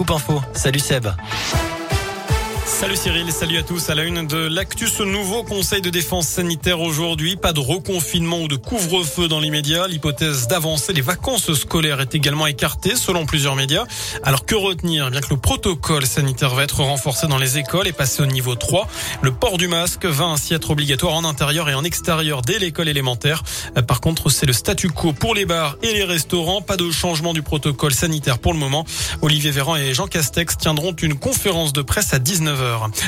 Scoop Info. Salut Seb. Salut Cyril, salut à tous. À la une de l'actu, ce nouveau conseil de défense sanitaire aujourd'hui. Pas de reconfinement ou de couvre-feu dans l'immédiat. L'hypothèse d'avancer les vacances scolaires est également écartée selon plusieurs médias. Alors que retenir Bien que le protocole sanitaire va être renforcé dans les écoles et passé au niveau 3. Le port du masque va ainsi être obligatoire en intérieur et en extérieur dès l'école élémentaire. Par contre, c'est le statu quo pour les bars et les restaurants. Pas de changement du protocole sanitaire pour le moment. Olivier Véran et Jean Castex tiendront une conférence de presse à 19h.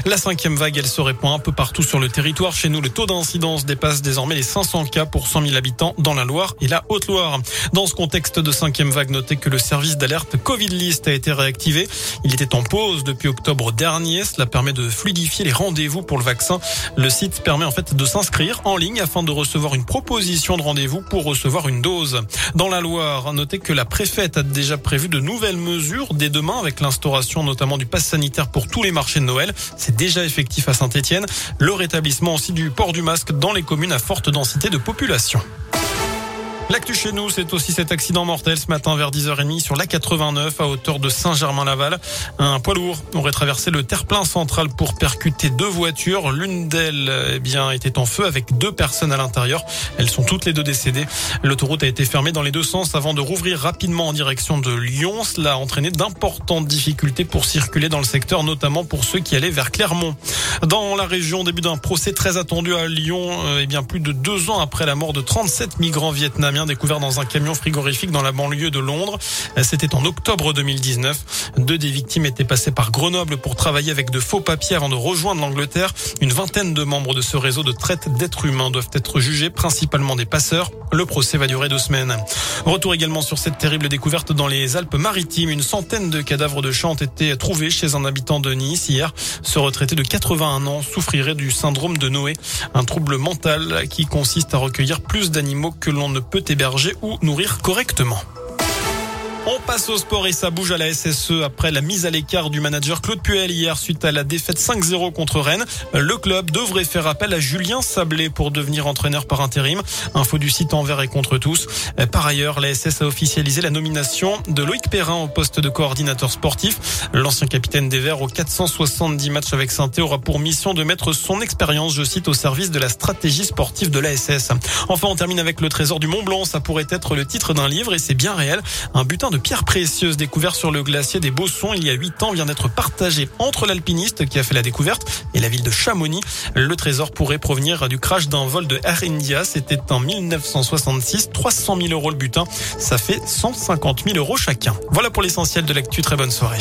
La cinquième vague, elle se répand un peu partout sur le territoire. Chez nous, le taux d'incidence dépasse désormais les 500 cas pour 100 000 habitants dans la Loire et la Haute-Loire. Dans ce contexte de cinquième vague, notez que le service d'alerte Covid List a été réactivé. Il était en pause depuis octobre dernier. Cela permet de fluidifier les rendez-vous pour le vaccin. Le site permet en fait de s'inscrire en ligne afin de recevoir une proposition de rendez-vous pour recevoir une dose. Dans la Loire, notez que la préfète a déjà prévu de nouvelles mesures dès demain avec l'instauration notamment du pass sanitaire pour tous les marchés de C'est déjà effectif à Saint-Etienne. Le rétablissement aussi du port du masque dans les communes à forte densité de population. L'actu chez nous, c'est aussi cet accident mortel ce matin vers 10h30 sur la 89 à hauteur de Saint-Germain-Laval. Un poids lourd aurait traversé le terre-plein central pour percuter deux voitures. L'une d'elles, eh bien, était en feu avec deux personnes à l'intérieur. Elles sont toutes les deux décédées. L'autoroute a été fermée dans les deux sens avant de rouvrir rapidement en direction de Lyon. Cela a entraîné d'importantes difficultés pour circuler dans le secteur, notamment pour ceux qui allaient vers Clermont. Dans la région, début d'un procès très attendu à Lyon, euh, eh bien, plus de deux ans après la mort de 37 migrants vietnamiens découvert dans un camion frigorifique dans la banlieue de Londres. C'était en octobre 2019. Deux des victimes étaient passées par Grenoble pour travailler avec de faux papiers avant de rejoindre l'Angleterre. Une vingtaine de membres de ce réseau de traite d'êtres humains doivent être jugés, principalement des passeurs. Le procès va durer deux semaines. Retour également sur cette terrible découverte dans les Alpes-Maritimes. Une centaine de cadavres de chats ont été trouvés chez un habitant de Nice hier. Ce retraité de 81 ans souffrirait du syndrome de Noé, un trouble mental qui consiste à recueillir plus d'animaux que l'on ne peut héberger ou nourrir correctement. On passe au sport et ça bouge à la SSE après la mise à l'écart du manager Claude Puel hier suite à la défaite 5-0 contre Rennes. Le club devrait faire appel à Julien Sablé pour devenir entraîneur par intérim. Info du site envers et contre tous. Par ailleurs, la SS a officialisé la nomination de Loïc Perrin au poste de coordinateur sportif. L'ancien capitaine des Verts aux 470 matchs avec saint aura pour mission de mettre son expérience, je cite, au service de la stratégie sportive de la SS. Enfin, on termine avec le trésor du Mont Blanc. Ça pourrait être le titre d'un livre et c'est bien réel. Un butin de pierres précieuses découvert sur le glacier des Bossons il y a huit ans vient d'être partagé entre l'alpiniste qui a fait la découverte et la ville de Chamonix. Le trésor pourrait provenir du crash d'un vol de Air India. C'était en 1966. 300 000 euros le butin. Ça fait 150 000 euros chacun. Voilà pour l'essentiel de l'actu. Très bonne soirée.